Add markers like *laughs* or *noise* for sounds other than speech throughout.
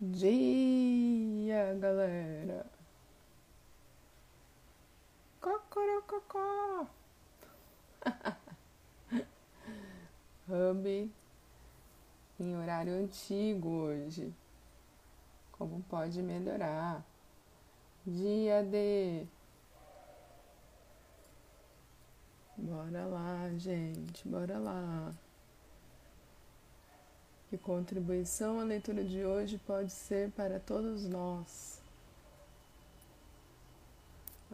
dia, galera. Cocorococó. *laughs* Hub em horário antigo hoje. Como pode melhorar? Dia D. Bora lá, gente, bora lá. Que contribuição a leitura de hoje pode ser para todos nós?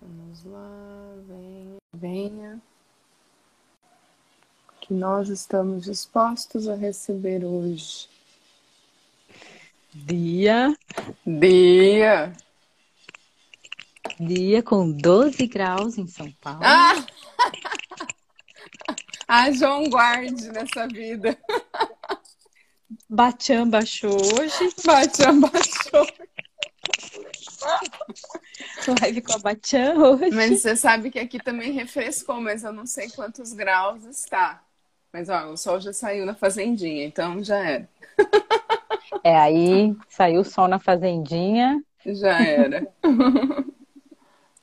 Vamos lá, venha, venha. Que nós estamos dispostos a receber hoje. Dia. Dia. Dia com 12 graus em São Paulo. Ah! *laughs* ah, João guarde nessa vida. *laughs* Batian baixou hoje. Batian baixou. Live com a Batian hoje. Mas você sabe que aqui também refrescou, mas eu não sei quantos graus está. Mas ó, o sol já saiu na fazendinha, então já era. É, aí saiu o sol na fazendinha. Já era.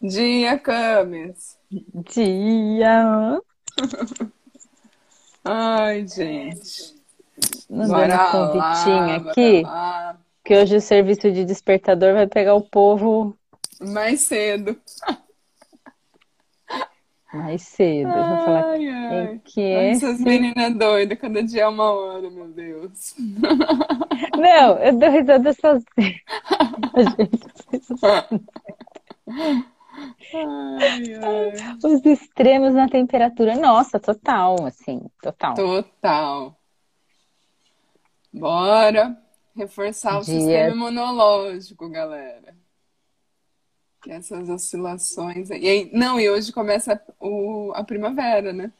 Dia, Camis. Dia. Ai, gente. Mandando um convitinho aqui. Que hoje o serviço de despertador vai pegar o povo mais cedo. Mais cedo. Ai, vou falar ai. que Essas meninas doidas, cada dia é uma hora, meu Deus. *laughs* Não, eu dou risada sozinha. Ai, ai. Os extremos na temperatura. Nossa, total, assim, total. Total. Bora reforçar o sistema imunológico, galera. Que essas oscilações. E aí, não, e hoje começa o, a primavera, né?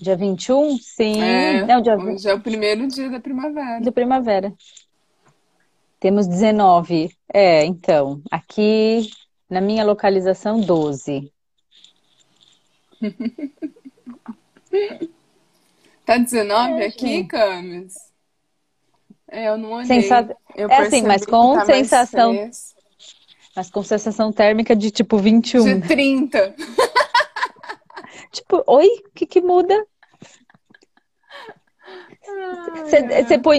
Dia 21? Sim. É, não, dia... Hoje é o primeiro dia da primavera. Da primavera. Temos 19. É, então, aqui na minha localização, 12. *laughs* tá 19 é, aqui, Camis? É, eu não olhei. Sensa... Eu é assim, mas com tá sensação. Mas com sensação térmica de tipo 21. De 30. *laughs* tipo, oi? O que, que muda?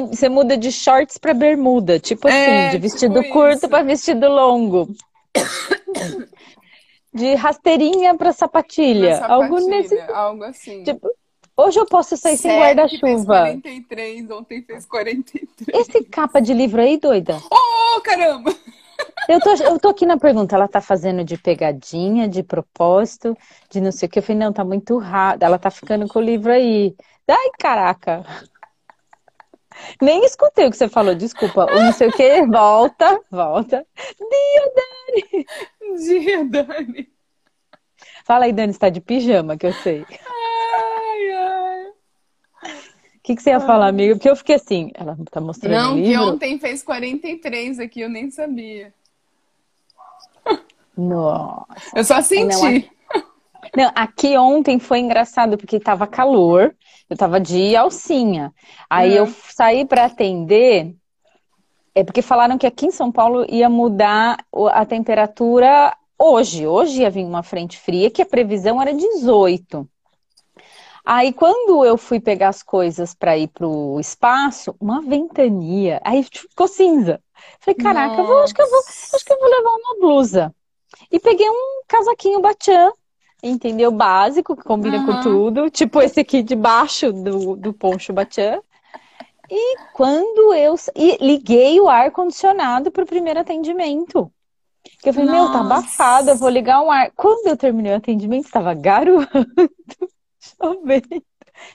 Você muda de shorts para bermuda, tipo é, assim, de vestido tipo curto para vestido longo. *coughs* de rasteirinha para sapatilha. sapatilha. Algo nesse. Algo assim. Tipo, Hoje eu posso sair sem guarda-chuva. 43, ontem fez 43. Esse capa de livro aí, doida? Oh, caramba! Eu tô, eu tô aqui na pergunta, ela tá fazendo de pegadinha, de propósito, de não sei o que. Eu falei, não, tá muito raro. Ela tá ficando com o livro aí. Ai, caraca. Nem escutei o que você falou, desculpa. O não sei o que, volta, volta. Dia, Dani! Dia, Dani! Fala aí, Dani, está de pijama, que eu sei que, que você ia falar, amiga? Porque eu fiquei assim, ela tá mostrando Não, que ontem fez 43 aqui, eu nem sabia. Nossa. Eu só senti. Não, aqui, não, aqui ontem foi engraçado, porque tava calor, eu tava de alcinha. Aí uhum. eu saí para atender, é porque falaram que aqui em São Paulo ia mudar a temperatura hoje. Hoje ia vir uma frente fria, que a previsão era 18. Aí quando eu fui pegar as coisas para ir pro espaço, uma ventania, aí ficou cinza. Falei, caraca, eu vou, acho que eu vou, acho que eu vou levar uma blusa. E peguei um casaquinho batian, entendeu? Básico, que combina uhum. com tudo, tipo esse aqui de baixo do, do poncho batian. E quando eu e liguei o ar condicionado para o primeiro atendimento. Eu falei, Nossa. meu, tá abafado, eu vou ligar um ar. Quando eu terminei o atendimento, estava garoando. *laughs* Chovendo.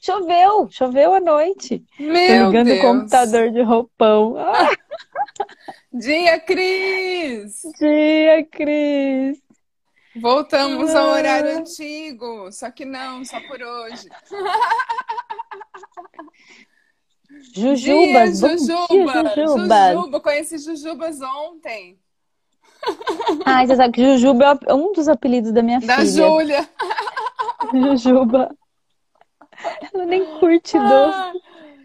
Choveu, choveu à noite. Meu ligando Deus. o computador de roupão. *laughs* Dia, Cris! Dia, Cris! Voltamos ao horário antigo, só que não, só por hoje. Jujubas, dia, Jujuba, dia, Jujuba. Jujuba, conheci Jujubas ontem. Ai, você sabe que Jujuba é um dos apelidos da minha da filha. Da Júlia. Jujuba. Ela nem curte ah, doce.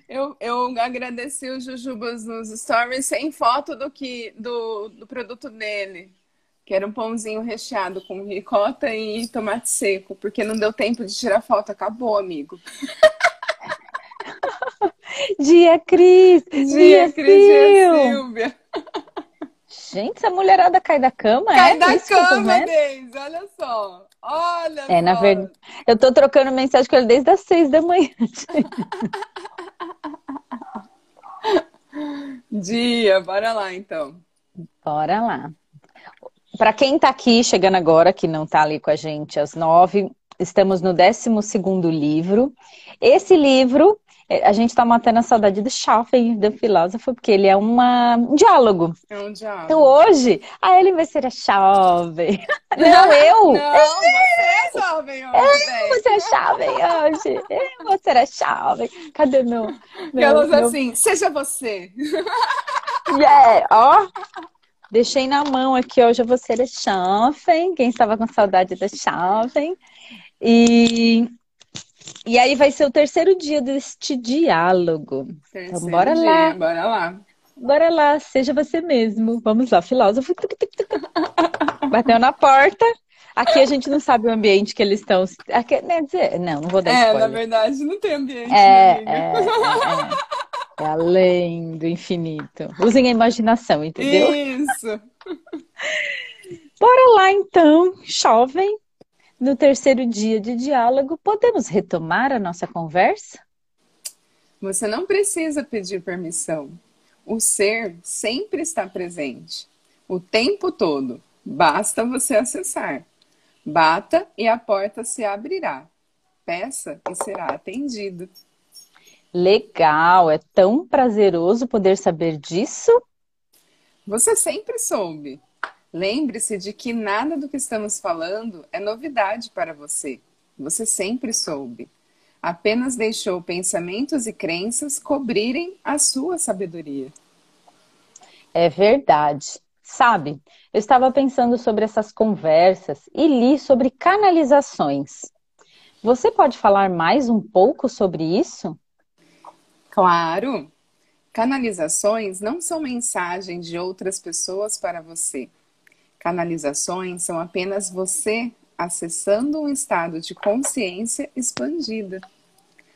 Eu, eu agradeci o Jujubas nos stories sem foto do que do, do produto dele, que era um pãozinho recheado com ricota e tomate seco, porque não deu tempo de tirar foto, acabou, amigo. *laughs* Dia Cris! Dia, dia Cris, dia Silvia! Gente, essa mulherada cai da cama, cai é? da cama, Deise, olha só. Olha É, só. na verdade. Eu tô trocando mensagem com ele desde as seis da manhã. *laughs* Dia, bora lá então. Bora lá. Para quem está aqui chegando agora, que não está ali com a gente às nove, estamos no 12 livro. Esse livro a gente está matando a saudade do Schaffen, do filósofo, porque ele é uma, um diálogo. É um diálogo. Então hoje, a ele vai ser a jovem. *laughs* Não, eu! Não, você é jovem hoje. Eu vou ser a jovem hoje. Eu vou ser a jovem. Cadê meu. meu Elas meu... assim, seja você. *laughs* Yeah, ó. Deixei na mão aqui, hoje eu vou ser a Schaffen. Quem estava com saudade da Schaffen. E e aí vai ser o terceiro dia deste diálogo. Terceiro então bora dia, lá. Bora lá. Bora lá, seja você mesmo. Vamos lá, filósofo. Bateu na porta. Aqui a gente não sabe o ambiente que eles estão. Aqui, né, dizer, não, não vou dar É, spoiler. na verdade, não tem ambiente. É, é, é, é, é além do infinito. Usem a imaginação, entendeu? Isso. Bora lá então, jovem. No terceiro dia de diálogo, podemos retomar a nossa conversa? Você não precisa pedir permissão. O ser sempre está presente, o tempo todo. Basta você acessar. Bata e a porta se abrirá. Peça e será atendido. Legal, é tão prazeroso poder saber disso. Você sempre soube. Lembre-se de que nada do que estamos falando é novidade para você. Você sempre soube. Apenas deixou pensamentos e crenças cobrirem a sua sabedoria. É verdade. Sabe, eu estava pensando sobre essas conversas e li sobre canalizações. Você pode falar mais um pouco sobre isso? Claro! Canalizações não são mensagens de outras pessoas para você Canalizações são apenas você acessando um estado de consciência expandida.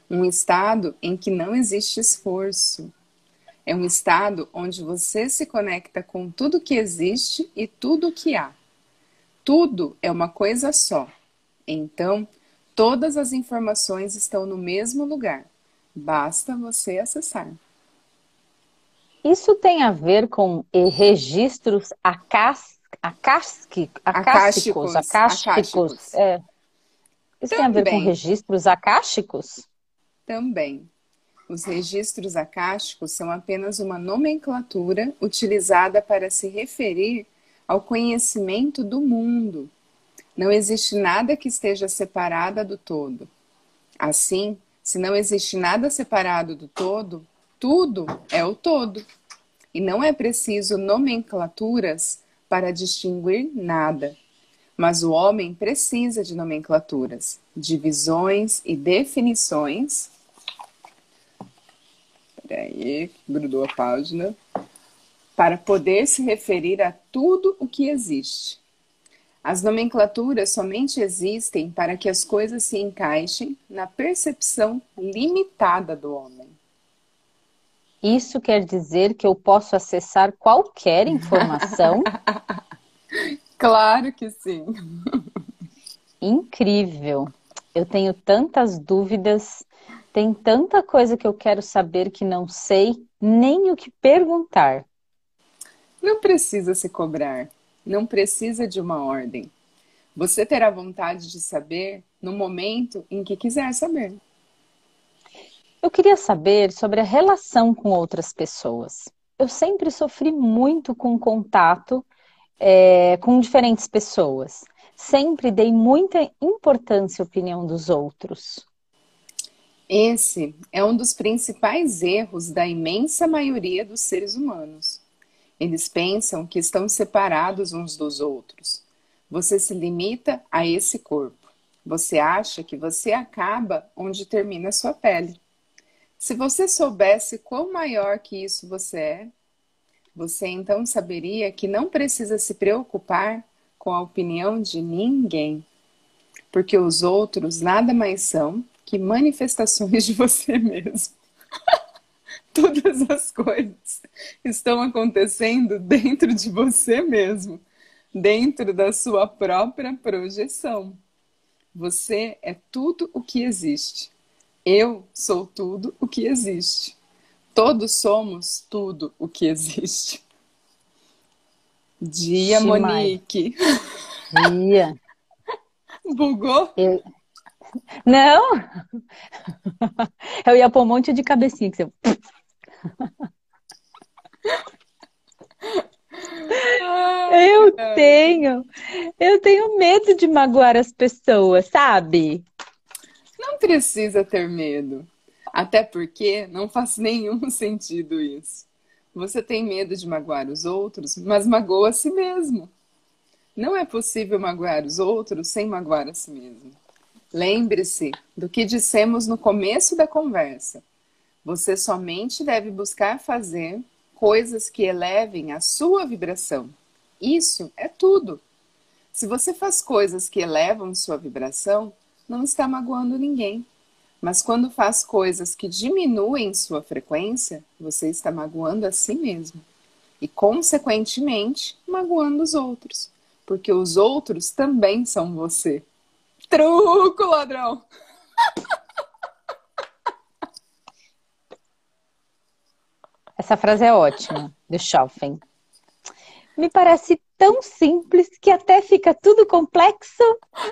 Um estado em que não existe esforço. É um estado onde você se conecta com tudo que existe e tudo que há. Tudo é uma coisa só. Então, todas as informações estão no mesmo lugar. Basta você acessar. Isso tem a ver com registros acásticos acásticos, acásticos, acásticos. É. Isso Também. tem a ver com registros acásticos? Também. Os registros acásticos são apenas uma nomenclatura utilizada para se referir ao conhecimento do mundo. Não existe nada que esteja separado do todo. Assim, se não existe nada separado do todo, tudo é o todo. E não é preciso nomenclaturas para distinguir nada. Mas o homem precisa de nomenclaturas, divisões e definições. Peraí, grudou a página. Para poder se referir a tudo o que existe. As nomenclaturas somente existem para que as coisas se encaixem na percepção limitada do homem. Isso quer dizer que eu posso acessar qualquer informação? *laughs* claro que sim. Incrível. Eu tenho tantas dúvidas, tem tanta coisa que eu quero saber que não sei nem o que perguntar. Não precisa se cobrar, não precisa de uma ordem. Você terá vontade de saber no momento em que quiser saber. Eu queria saber sobre a relação com outras pessoas. Eu sempre sofri muito com contato é, com diferentes pessoas. Sempre dei muita importância à opinião dos outros. Esse é um dos principais erros da imensa maioria dos seres humanos. Eles pensam que estão separados uns dos outros. Você se limita a esse corpo. Você acha que você acaba onde termina a sua pele. Se você soubesse quão maior que isso você é, você então saberia que não precisa se preocupar com a opinião de ninguém, porque os outros nada mais são que manifestações de *laughs* você mesmo. *laughs* Todas as coisas estão acontecendo dentro de você mesmo, dentro da sua própria projeção. Você é tudo o que existe. Eu sou tudo o que existe. Todos somos tudo o que existe. Dia, Monique. Dia. *laughs* Bugou? Eu... Não! Eu ia pôr um monte de cabecinha que você. eu tenho, eu tenho medo de magoar as pessoas, sabe? Precisa ter medo. Até porque não faz *laughs* nenhum sentido isso. Você tem medo de magoar os outros, mas magoa a si mesmo. Não é possível magoar os outros sem magoar a si mesmo. Lembre-se do que dissemos no começo da conversa. Você somente deve buscar fazer coisas que elevem a sua vibração. Isso é tudo. Se você faz coisas que elevam sua vibração, não está magoando ninguém. Mas quando faz coisas que diminuem sua frequência, você está magoando a si mesmo. E, consequentemente, magoando os outros. Porque os outros também são você. Truco, ladrão! Essa frase é ótima, do Schoffen. Me parece tão simples que até fica tudo complexo.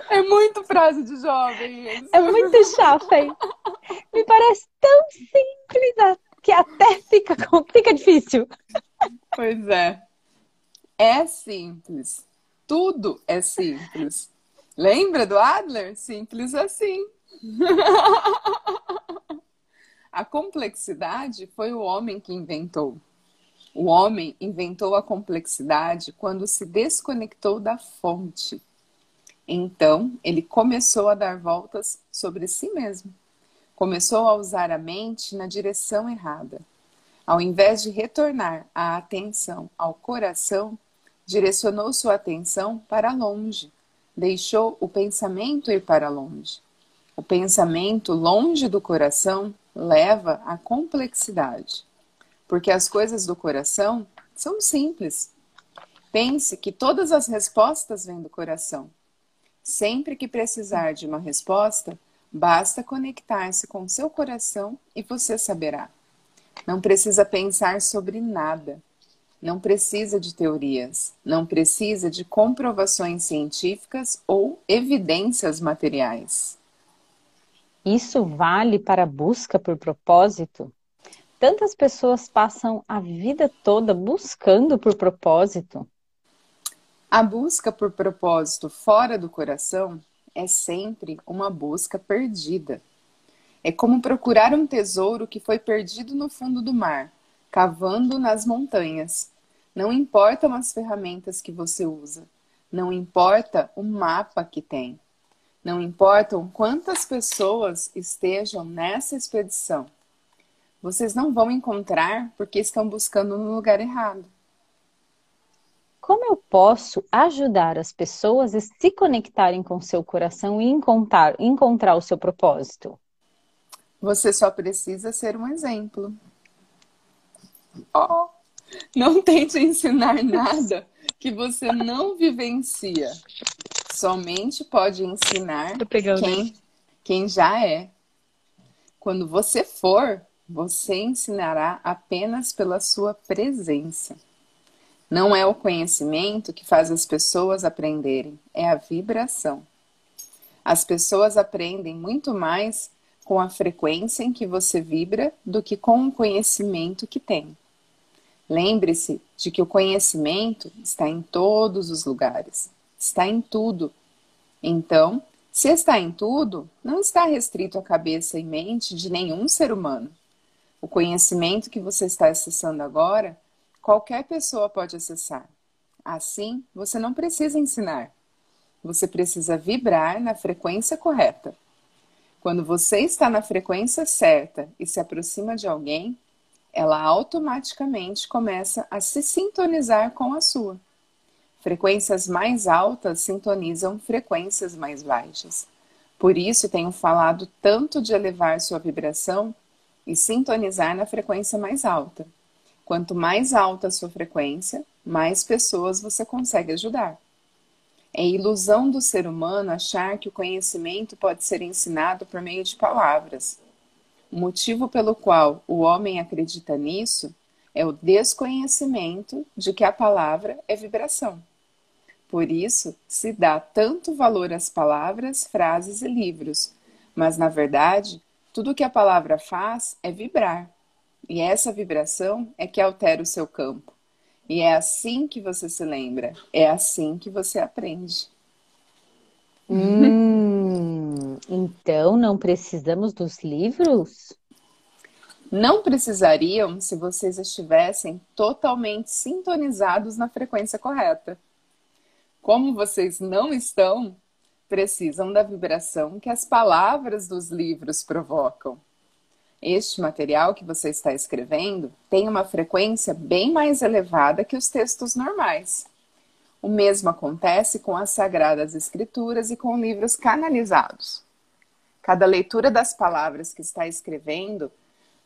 É muito frase de jovem. Isso. É muito Schoffen. Me parece tão simples que até fica, fica difícil. Pois é. É simples. Tudo é simples. Lembra do Adler? Simples assim. *laughs* A complexidade foi o homem que inventou. O homem inventou a complexidade quando se desconectou da fonte. Então, ele começou a dar voltas sobre si mesmo. Começou a usar a mente na direção errada. Ao invés de retornar a atenção ao coração, direcionou sua atenção para longe. Deixou o pensamento ir para longe. O pensamento longe do coração leva à complexidade, porque as coisas do coração são simples. Pense que todas as respostas vêm do coração. Sempre que precisar de uma resposta, basta conectar-se com seu coração e você saberá. Não precisa pensar sobre nada. Não precisa de teorias, não precisa de comprovações científicas ou evidências materiais. Isso vale para a busca por propósito? Tantas pessoas passam a vida toda buscando por propósito. A busca por propósito fora do coração é sempre uma busca perdida. É como procurar um tesouro que foi perdido no fundo do mar, cavando nas montanhas. Não importam as ferramentas que você usa, não importa o mapa que tem. Não importam quantas pessoas estejam nessa expedição. Vocês não vão encontrar porque estão buscando no lugar errado. Como eu posso ajudar as pessoas a se conectarem com seu coração e encontrar, encontrar o seu propósito? Você só precisa ser um exemplo. Oh, não tente ensinar nada que você não vivencia. Somente pode ensinar quem, quem já é. Quando você for, você ensinará apenas pela sua presença. Não é o conhecimento que faz as pessoas aprenderem, é a vibração. As pessoas aprendem muito mais com a frequência em que você vibra do que com o conhecimento que tem. Lembre-se de que o conhecimento está em todos os lugares está em tudo. Então, se está em tudo, não está restrito à cabeça e mente de nenhum ser humano. O conhecimento que você está acessando agora, qualquer pessoa pode acessar. Assim, você não precisa ensinar. Você precisa vibrar na frequência correta. Quando você está na frequência certa e se aproxima de alguém, ela automaticamente começa a se sintonizar com a sua. Frequências mais altas sintonizam frequências mais baixas. Por isso tenho falado tanto de elevar sua vibração e sintonizar na frequência mais alta. Quanto mais alta a sua frequência, mais pessoas você consegue ajudar. É ilusão do ser humano achar que o conhecimento pode ser ensinado por meio de palavras. O motivo pelo qual o homem acredita nisso é o desconhecimento de que a palavra é vibração. Por isso, se dá tanto valor às palavras, frases e livros, mas na verdade, tudo que a palavra faz é vibrar. E essa vibração é que altera o seu campo. E é assim que você se lembra, é assim que você aprende. *laughs* Hum, então não precisamos dos livros? Não precisariam se vocês estivessem totalmente sintonizados na frequência correta. Como vocês não estão, precisam da vibração que as palavras dos livros provocam. Este material que você está escrevendo tem uma frequência bem mais elevada que os textos normais. O mesmo acontece com as Sagradas Escrituras e com livros canalizados. Cada leitura das palavras que está escrevendo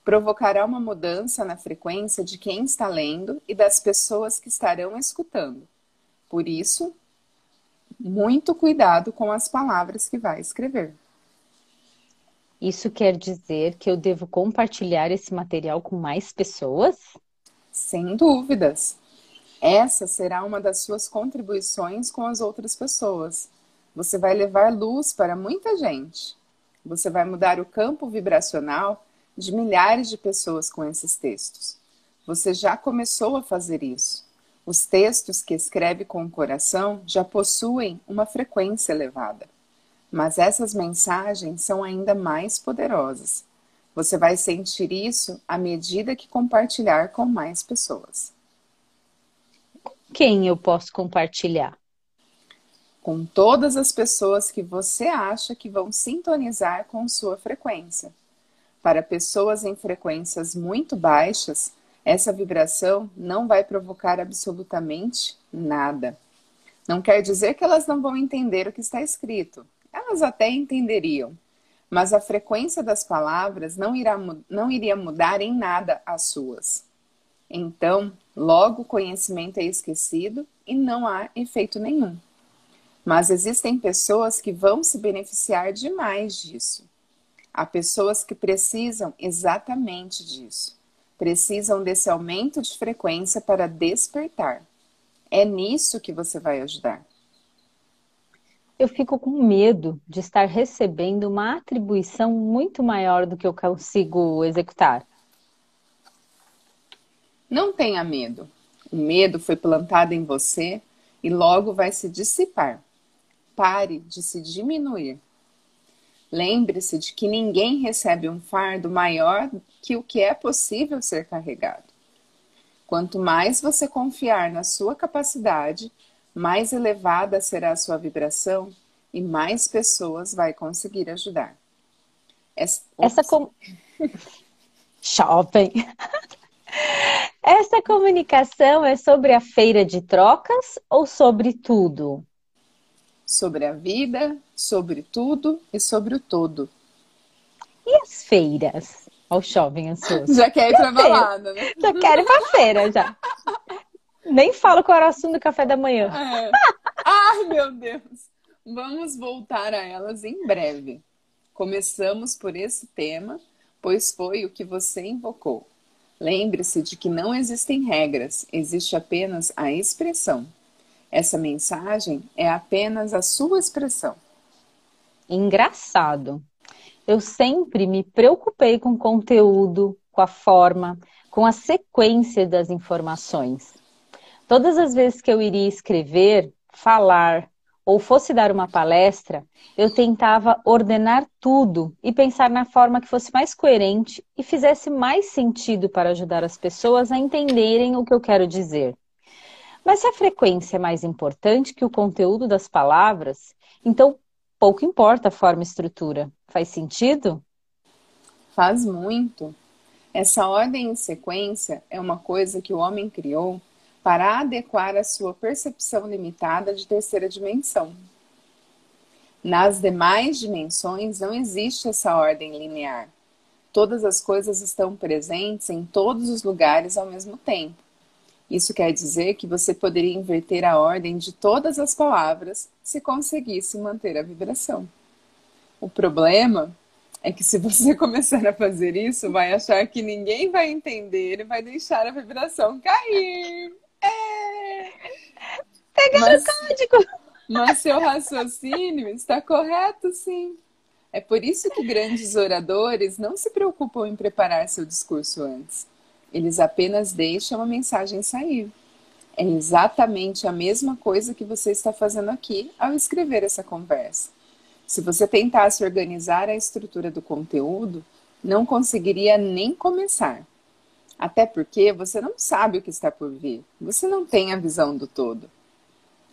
provocará uma mudança na frequência de quem está lendo e das pessoas que estarão escutando. Por isso, muito cuidado com as palavras que vai escrever. Isso quer dizer que eu devo compartilhar esse material com mais pessoas? Sem dúvidas. Essa será uma das suas contribuições com as outras pessoas. Você vai levar luz para muita gente. Você vai mudar o campo vibracional de milhares de pessoas com esses textos. Você já começou a fazer isso. Os textos que escreve com o coração já possuem uma frequência elevada. Mas essas mensagens são ainda mais poderosas. Você vai sentir isso à medida que compartilhar com mais pessoas. Quem eu posso compartilhar? Com todas as pessoas que você acha que vão sintonizar com sua frequência. Para pessoas em frequências muito baixas, essa vibração não vai provocar absolutamente nada. Não quer dizer que elas não vão entender o que está escrito, elas até entenderiam, mas a frequência das palavras não, irá, não iria mudar em nada as suas. Então, logo o conhecimento é esquecido e não há efeito nenhum. Mas existem pessoas que vão se beneficiar demais disso. Há pessoas que precisam exatamente disso. Precisam desse aumento de frequência para despertar. É nisso que você vai ajudar eu fico com medo de estar recebendo uma atribuição muito maior do que eu consigo executar. Não tenha medo. O medo foi plantado em você e logo vai se dissipar. Pare de se diminuir. Lembre-se de que ninguém recebe um fardo maior que o que é possível ser carregado. Quanto mais você confiar na sua capacidade, mais elevada será a sua vibração e mais pessoas vai conseguir ajudar. Essa, Essa com... *laughs* Shopping. *laughs* Essa comunicação é sobre a feira de trocas ou sobre tudo? Sobre a vida, sobre tudo e sobre o todo. E as feiras? Olha o shopping ansioso. Já quer ir pra balada, né? Já quero ir pra feira, já. Nem falo qual era o assunto do café da manhã. É. Ai, meu Deus. Vamos voltar a elas em breve. Começamos por esse tema, pois foi o que você invocou. Lembre-se de que não existem regras, existe apenas a expressão. Essa mensagem é apenas a sua expressão. Engraçado. Eu sempre me preocupei com o conteúdo, com a forma, com a sequência das informações. Todas as vezes que eu iria escrever, falar ou fosse dar uma palestra, eu tentava ordenar tudo e pensar na forma que fosse mais coerente e fizesse mais sentido para ajudar as pessoas a entenderem o que eu quero dizer. Mas se a frequência é mais importante que o conteúdo das palavras, então pouco importa a forma e estrutura. Faz sentido? Faz muito. Essa ordem em sequência é uma coisa que o homem criou para adequar a sua percepção limitada de terceira dimensão. Nas demais dimensões não existe essa ordem linear. Todas as coisas estão presentes em todos os lugares ao mesmo tempo. Isso quer dizer que você poderia inverter a ordem de todas as palavras se conseguisse manter a vibração. O problema é que se você *laughs* começar a fazer isso, vai achar que ninguém vai entender e vai deixar a vibração cair. É! Pegando mas, código! Mas seu raciocínio está correto, sim. É por isso que grandes oradores não se preocupam em preparar seu discurso antes. Eles apenas deixam a mensagem sair. É exatamente a mesma coisa que você está fazendo aqui ao escrever essa conversa. Se você tentasse organizar a estrutura do conteúdo, não conseguiria nem começar. Até porque você não sabe o que está por vir, você não tem a visão do todo.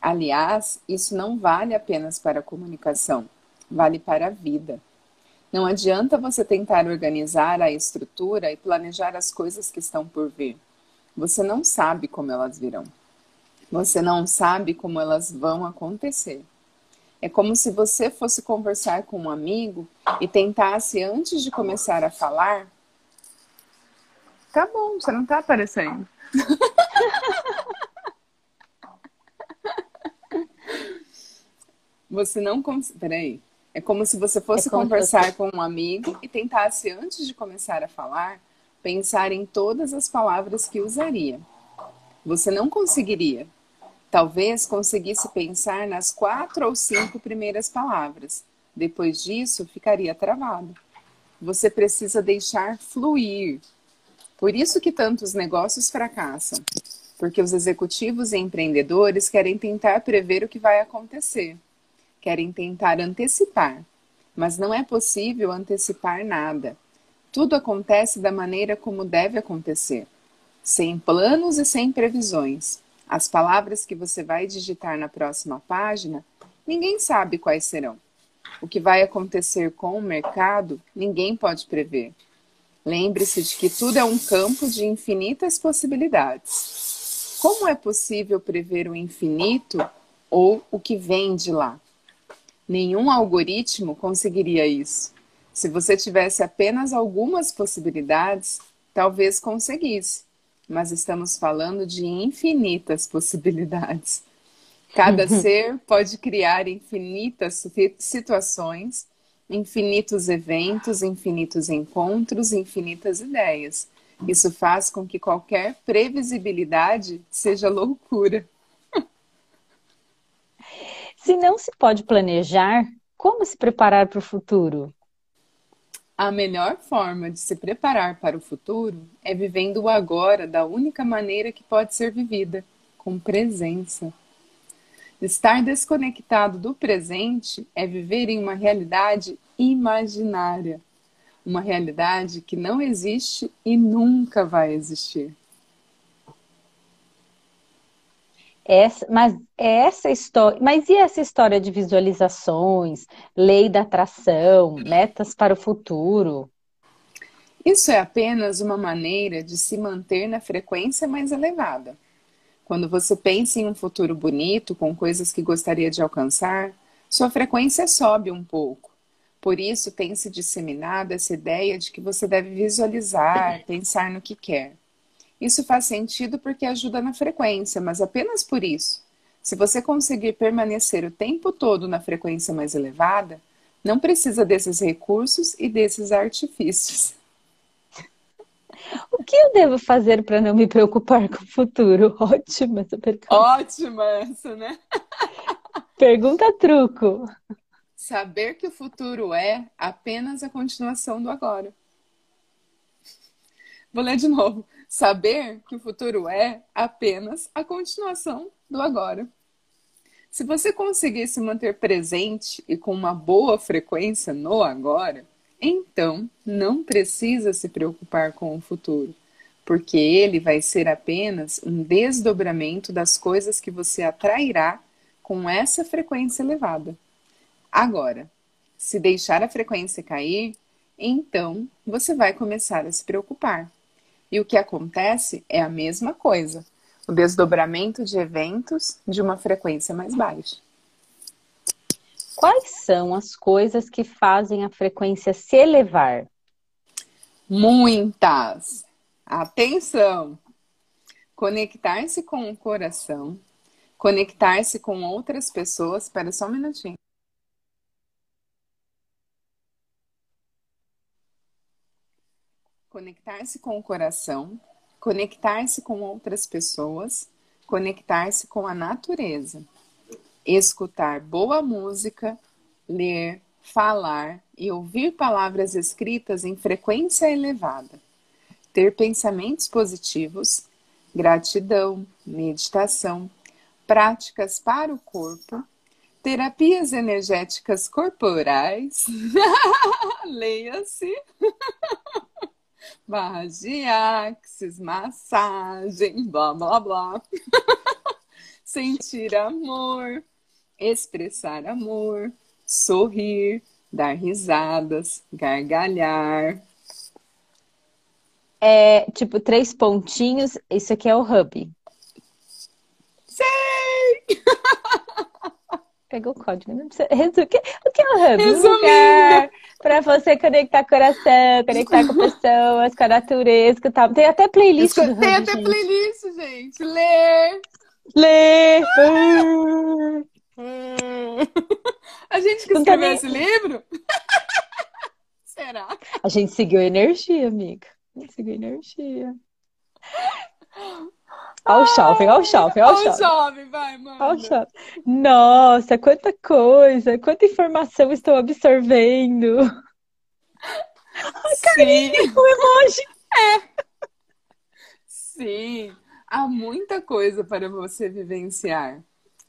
Aliás, isso não vale apenas para a comunicação, vale para a vida. Não adianta você tentar organizar a estrutura e planejar as coisas que estão por vir. Você não sabe como elas virão. Você não sabe como elas vão acontecer. É como se você fosse conversar com um amigo e tentasse, antes de começar a falar. Tá bom, você não tá aparecendo. *laughs* você não consegue. Peraí. É como se você fosse é conversar com um amigo e tentasse, antes de começar a falar, pensar em todas as palavras que usaria. Você não conseguiria. Talvez conseguisse pensar nas quatro ou cinco primeiras palavras. Depois disso, ficaria travado. Você precisa deixar fluir. Por isso que tantos negócios fracassam. Porque os executivos e empreendedores querem tentar prever o que vai acontecer querem tentar antecipar, mas não é possível antecipar nada. Tudo acontece da maneira como deve acontecer, sem planos e sem previsões. As palavras que você vai digitar na próxima página, ninguém sabe quais serão. O que vai acontecer com o mercado, ninguém pode prever. Lembre-se de que tudo é um campo de infinitas possibilidades. Como é possível prever o infinito ou o que vem de lá? Nenhum algoritmo conseguiria isso. Se você tivesse apenas algumas possibilidades, talvez conseguisse, mas estamos falando de infinitas *laughs* possibilidades. Cada ser pode criar infinitas situações, infinitos eventos, infinitos encontros, infinitas ideias. Isso faz com que qualquer previsibilidade seja loucura. Se não se pode planejar, como se preparar para o futuro? A melhor forma de se preparar para o futuro é vivendo o agora da única maneira que pode ser vivida, com presença. Estar desconectado do presente é viver em uma realidade imaginária, uma realidade que não existe e nunca vai existir. Essa, mas essa história, mas e essa história de visualizações, lei da atração, metas para o futuro? Isso é apenas uma maneira de se manter na frequência mais elevada. Quando você pensa em um futuro bonito, com coisas que gostaria de alcançar, sua frequência sobe um pouco. Por isso tem se disseminado essa ideia de que você deve visualizar, pensar no que quer. Isso faz sentido porque ajuda na frequência, mas apenas por isso. Se você conseguir permanecer o tempo todo na frequência mais elevada, não precisa desses recursos e desses artifícios. O que eu devo fazer para não me preocupar com o futuro? *laughs* Ótima essa pergunta. Ótima essa, né? Pergunta truco. Saber que o futuro é apenas a continuação do agora. Vou ler de novo. Saber que o futuro é apenas a continuação do agora. Se você conseguir se manter presente e com uma boa frequência no agora, então não precisa se preocupar com o futuro, porque ele vai ser apenas um desdobramento das coisas que você atrairá com essa frequência elevada. Agora, se deixar a frequência cair, então você vai começar a se preocupar. E o que acontece é a mesma coisa: o desdobramento de eventos de uma frequência mais baixa. Quais são as coisas que fazem a frequência se elevar? Muitas. Atenção! Conectar-se com o coração, conectar-se com outras pessoas. Espera só um minutinho. Conectar-se com o coração, conectar-se com outras pessoas, conectar-se com a natureza, escutar boa música, ler, falar e ouvir palavras escritas em frequência elevada, ter pensamentos positivos, gratidão, meditação, práticas para o corpo, terapias energéticas corporais, *laughs* leia-se, barras de axis, massagem, blá blá blá. *laughs* Sentir amor, expressar amor, sorrir, dar risadas, gargalhar. É tipo três pontinhos, isso aqui é o hub. Sei! *laughs* Pegou o código, não precisa. *laughs* O que, o que é o hub? Um lugar para você conectar coração, conectar com pessoas, com a natureza, com tal. Tem até playlist Tem até gente. playlist, gente. Ler. Ler. *laughs* A gente que escreveu nem... esse livro? *laughs* Será? A gente seguiu energia, amiga. A gente seguiu energia. *laughs* Olha o shopping, olha o shopping, olha o shopping. shopping, vai, mano. Olha o shopping. Nossa, quanta coisa, quanta informação estou absorvendo. A carinha, o emoji. É. Sim, há muita coisa para você vivenciar.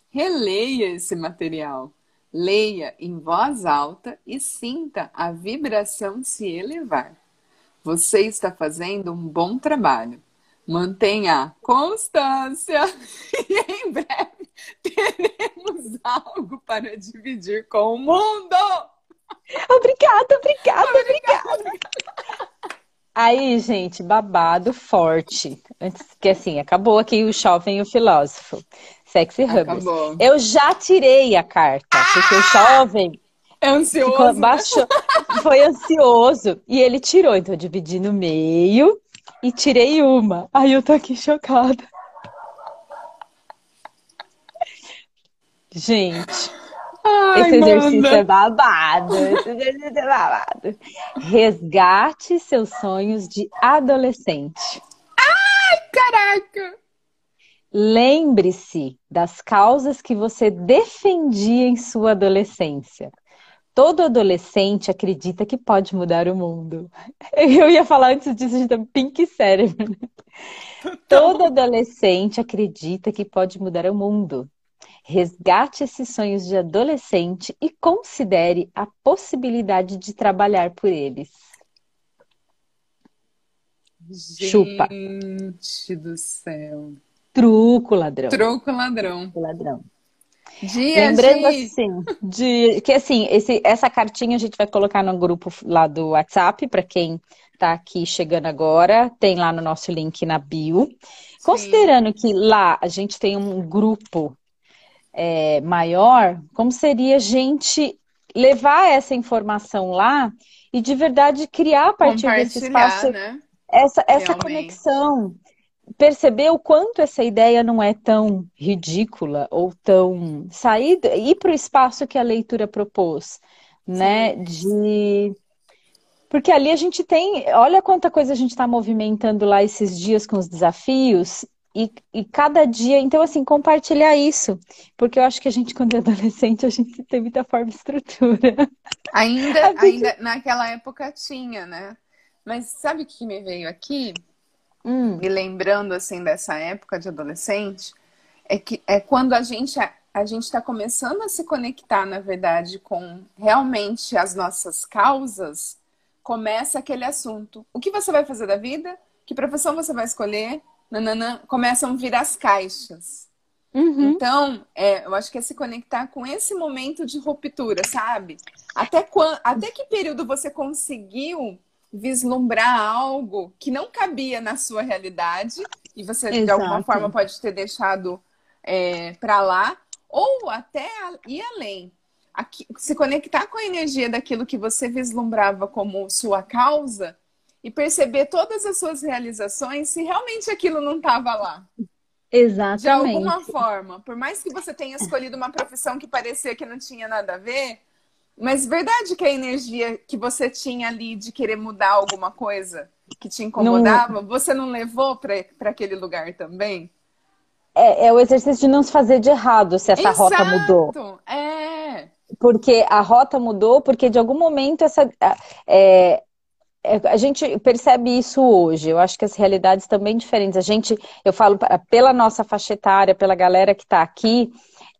Releia esse material. Leia em voz alta e sinta a vibração se elevar. Você está fazendo um bom trabalho. Mantenha constância *laughs* e em breve teremos algo para dividir com o mundo. Obrigada, obrigada, obrigada. obrigada. Aí, gente, babado forte. Antes que assim, acabou aqui o jovem e o filósofo. Sexy Hubs. Eu já tirei a carta, porque o jovem é ansioso. Ficou, né? baixou, foi ansioso. E ele tirou, então eu dividi no meio e tirei uma. Aí eu tô aqui chocada. Gente, Ai, esse exercício manda. é babado. Esse exercício é babado. Resgate seus sonhos de adolescente. Ai, caraca! Lembre-se das causas que você defendia em sua adolescência. Todo adolescente acredita que pode mudar o mundo. *laughs* Eu ia falar antes disso, tá pink cérebro. *laughs* Todo adolescente acredita que pode mudar o mundo. Resgate esses sonhos de adolescente e considere a possibilidade de trabalhar por eles. Gente Chupa. Gente do céu. Truco ladrão. Truco ladrão. Truco ladrão. Dia, Lembrando assim, de, que assim, esse, essa cartinha a gente vai colocar no grupo lá do WhatsApp, para quem está aqui chegando agora, tem lá no nosso link na bio. Sim. Considerando que lá a gente tem um grupo é, maior, como seria a gente levar essa informação lá e de verdade criar a partir desse espaço né? essa, essa conexão perceber o quanto essa ideia não é tão ridícula ou tão sair ir para o espaço que a leitura propôs, né? De porque ali a gente tem, olha quanta coisa a gente está movimentando lá esses dias com os desafios e, e, cada dia, então assim, compartilhar isso, porque eu acho que a gente quando é adolescente a gente tem muita forma e estrutura. Ainda, *laughs* gente... ainda naquela época tinha, né? Mas sabe o que me veio aqui? Hum. me lembrando assim dessa época de adolescente, é que é quando a gente a gente está começando a se conectar, na verdade, com realmente as nossas causas, começa aquele assunto. O que você vai fazer da vida? Que profissão você vai escolher? Nananã, começam a vir as caixas. Uhum. Então, é, eu acho que é se conectar com esse momento de ruptura, sabe? Até, quando, até que período você conseguiu vislumbrar algo que não cabia na sua realidade e você, Exato. de alguma forma, pode ter deixado é, para lá, ou até ir além. Aqui, se conectar com a energia daquilo que você vislumbrava como sua causa e perceber todas as suas realizações se realmente aquilo não estava lá. Exatamente. De alguma forma. Por mais que você tenha escolhido uma profissão que parecia que não tinha nada a ver, mas verdade que a energia que você tinha ali de querer mudar alguma coisa que te incomodava, não... você não levou para aquele lugar também? É, é, o exercício de não se fazer de errado se essa Exato. rota mudou. É. Porque a rota mudou, porque de algum momento essa, é, é, a gente percebe isso hoje. Eu acho que as realidades também diferentes. A gente, eu falo pela nossa faixa etária, pela galera que está aqui,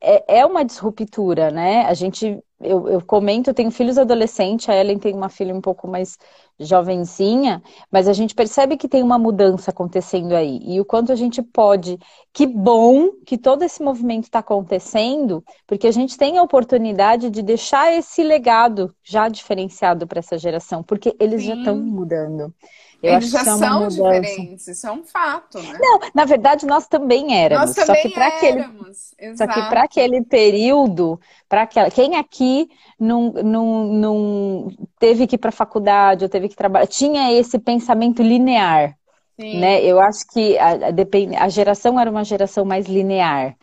é, é uma disruptura, né? A gente eu, eu, comento, eu tenho filhos adolescentes, a Ellen tem uma filha um pouco mais jovenzinha, mas a gente percebe que tem uma mudança acontecendo aí. E o quanto a gente pode. Que bom que todo esse movimento está acontecendo, porque a gente tem a oportunidade de deixar esse legado já diferenciado para essa geração, porque eles Sim. já estão mudando. Eu Eles já é são diferentes, isso é um fato, né? Não, na verdade nós também éramos. Nós também só que para aquele, só que para aquele período, para aquela, quem aqui não, não, não teve que ir para a faculdade ou teve que tinha esse pensamento linear, Sim. né? Eu acho que a, a, a geração era uma geração mais linear.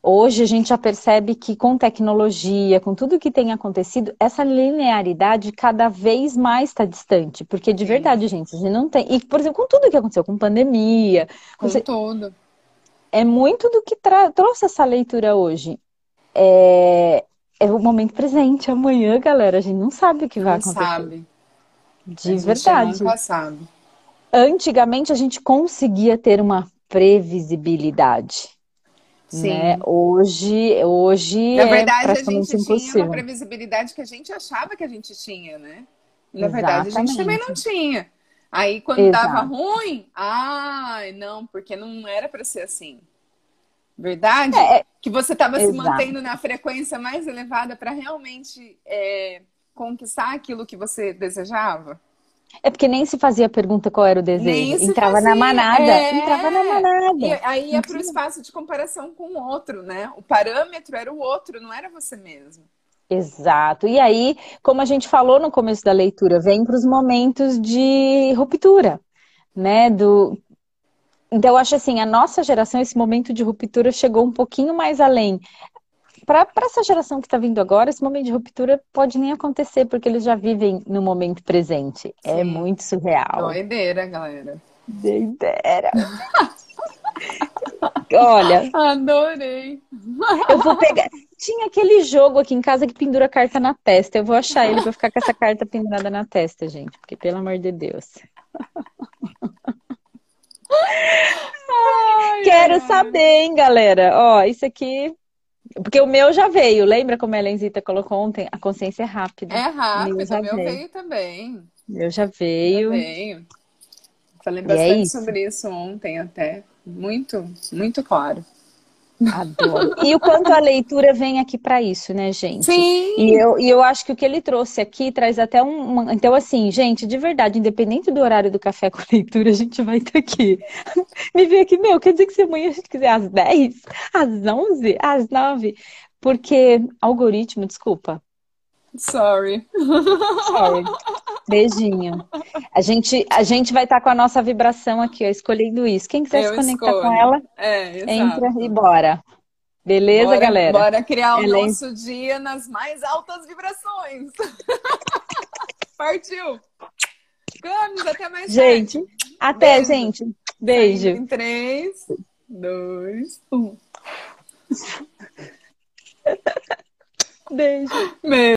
Hoje a gente já percebe que com tecnologia, com tudo que tem acontecido, essa linearidade cada vez mais está distante. Porque de Sim. verdade, gente, a gente não tem. E, por exemplo, com tudo que aconteceu, com pandemia. Com você... tudo. É muito do que tra... trouxe essa leitura hoje. É... é o momento presente. Amanhã, galera, a gente não sabe o que vai não acontecer. Sabe. De verdade. Nunca sabe. Antigamente a gente conseguia ter uma previsibilidade. Sim. Né? Hoje, hoje Na é verdade, é a gente impossível. tinha uma previsibilidade que a gente achava que a gente tinha, né? Na Exatamente. verdade, a gente também não tinha. Aí, quando Exato. dava ruim, ai, não, porque não era para ser assim. Verdade? É, que você estava se mantendo na frequência mais elevada para realmente é, conquistar aquilo que você desejava? É porque nem se fazia pergunta qual era o desejo. Entrava fazia. na manada. É... Entrava na manada. E aí ia para o espaço de comparação com o outro, né? O parâmetro era o outro, não era você mesmo. Exato. E aí, como a gente falou no começo da leitura, vem para os momentos de ruptura, né? Do... Então, eu acho assim, a nossa geração, esse momento de ruptura chegou um pouquinho mais além para essa geração que está vindo agora, esse momento de ruptura pode nem acontecer, porque eles já vivem no momento presente. É Sim. É muito surreal. Doideira, galera. Doideira. *laughs* Olha. Adorei. Eu vou pegar. Tinha aquele jogo aqui em casa que pendura a carta na testa. Eu vou achar ele para ficar com essa carta pendurada na testa, gente. Porque, pelo amor de Deus. Ai, Quero ai. saber, hein, galera? Ó, isso aqui porque o meu já veio, lembra como a Helenzita colocou ontem? A consciência é rápida. É rápido, o meu, o meu veio. veio também. O meu já veio. Já veio. Falei é bastante é sobre isso ontem até. Muito, muito claro. Adoro. E o quanto a leitura vem aqui para isso, né, gente? Sim. E eu, e eu acho que o que ele trouxe aqui traz até um. Então, assim, gente, de verdade, independente do horário do café *laughs* com leitura, a gente vai estar aqui. *laughs* Me vê aqui, meu, quer dizer que se amanhã a gente quiser às 10, às 11, às 9? Porque algoritmo, desculpa. Sorry. Sorry. Beijinho. A gente, a gente vai estar tá com a nossa vibração aqui, ó, escolhendo isso. Quem quiser Eu se conectar escolho. com ela, é, entra e bora. Beleza, bora, galera? Bora criar o nosso dia nas mais altas vibrações. *laughs* Partiu! Vamos, até mais Gente, tarde. até, Beijo. gente. Beijo. Em 3, 2, 1. Beijo. Beijo.